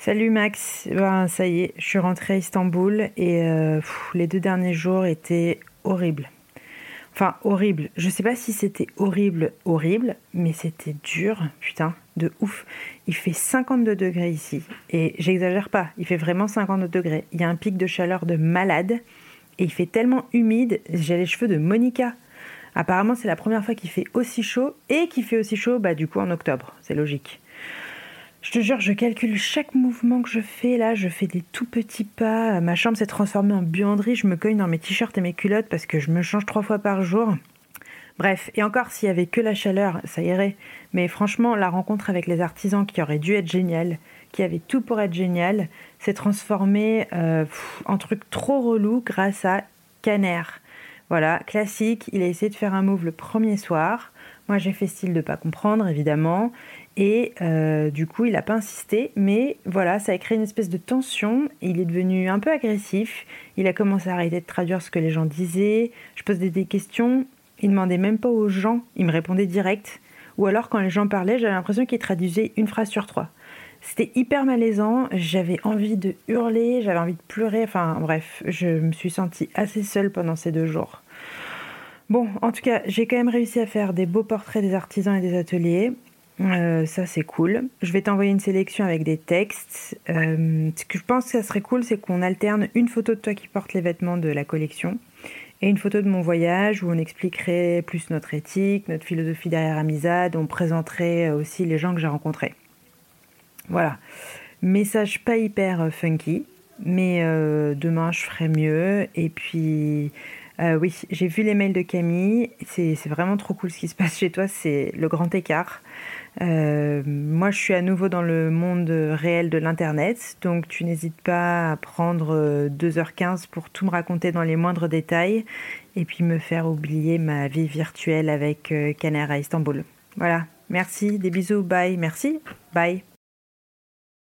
Salut Max, ben, ça y est, je suis rentrée à Istanbul et euh, les deux derniers jours étaient horribles. Enfin, horrible. Je sais pas si c'était horrible, horrible, mais c'était dur, putain, de ouf. Il fait 52 degrés ici. Et j'exagère pas, il fait vraiment 52 degrés. Il y a un pic de chaleur de malade. Et il fait tellement humide, j'ai les cheveux de Monica. Apparemment, c'est la première fois qu'il fait aussi chaud et qu'il fait aussi chaud, bah, du coup, en octobre. C'est logique. Je te jure, je calcule chaque mouvement que je fais. Là, je fais des tout petits pas. Ma chambre s'est transformée en buanderie. Je me cogne dans mes t-shirts et mes culottes parce que je me change trois fois par jour. Bref, et encore, s'il y avait que la chaleur, ça irait. Mais franchement, la rencontre avec les artisans qui aurait dû être géniale, qui avait tout pour être génial, s'est transformée euh, en truc trop relou grâce à Caner. Voilà, classique. Il a essayé de faire un move le premier soir. Moi, j'ai fait style de pas comprendre, évidemment. Et euh, du coup, il n'a pas insisté, mais voilà, ça a créé une espèce de tension. Il est devenu un peu agressif. Il a commencé à arrêter de traduire ce que les gens disaient. Je posais des questions. Il demandait même pas aux gens. Il me répondait direct. Ou alors, quand les gens parlaient, j'avais l'impression qu'il traduisait une phrase sur trois. C'était hyper malaisant. J'avais envie de hurler, j'avais envie de pleurer. Enfin, bref, je me suis sentie assez seule pendant ces deux jours. Bon, en tout cas, j'ai quand même réussi à faire des beaux portraits des artisans et des ateliers. Euh, ça c'est cool. Je vais t'envoyer une sélection avec des textes. Euh, ce que je pense que ça serait cool, c'est qu'on alterne une photo de toi qui porte les vêtements de la collection et une photo de mon voyage où on expliquerait plus notre éthique, notre philosophie derrière Amizade, on présenterait aussi les gens que j'ai rencontrés. Voilà. Message pas hyper euh, funky, mais demain je ferai mieux. Et puis, oui, j'ai vu les mails de Camille. C'est vraiment trop cool ce qui se passe chez toi, c'est le grand écart. Euh, moi, je suis à nouveau dans le monde réel de l'Internet, donc tu n'hésites pas à prendre 2h15 euh, pour tout me raconter dans les moindres détails et puis me faire oublier ma vie virtuelle avec euh, Caner à Istanbul. Voilà, merci, des bisous, bye, merci, bye.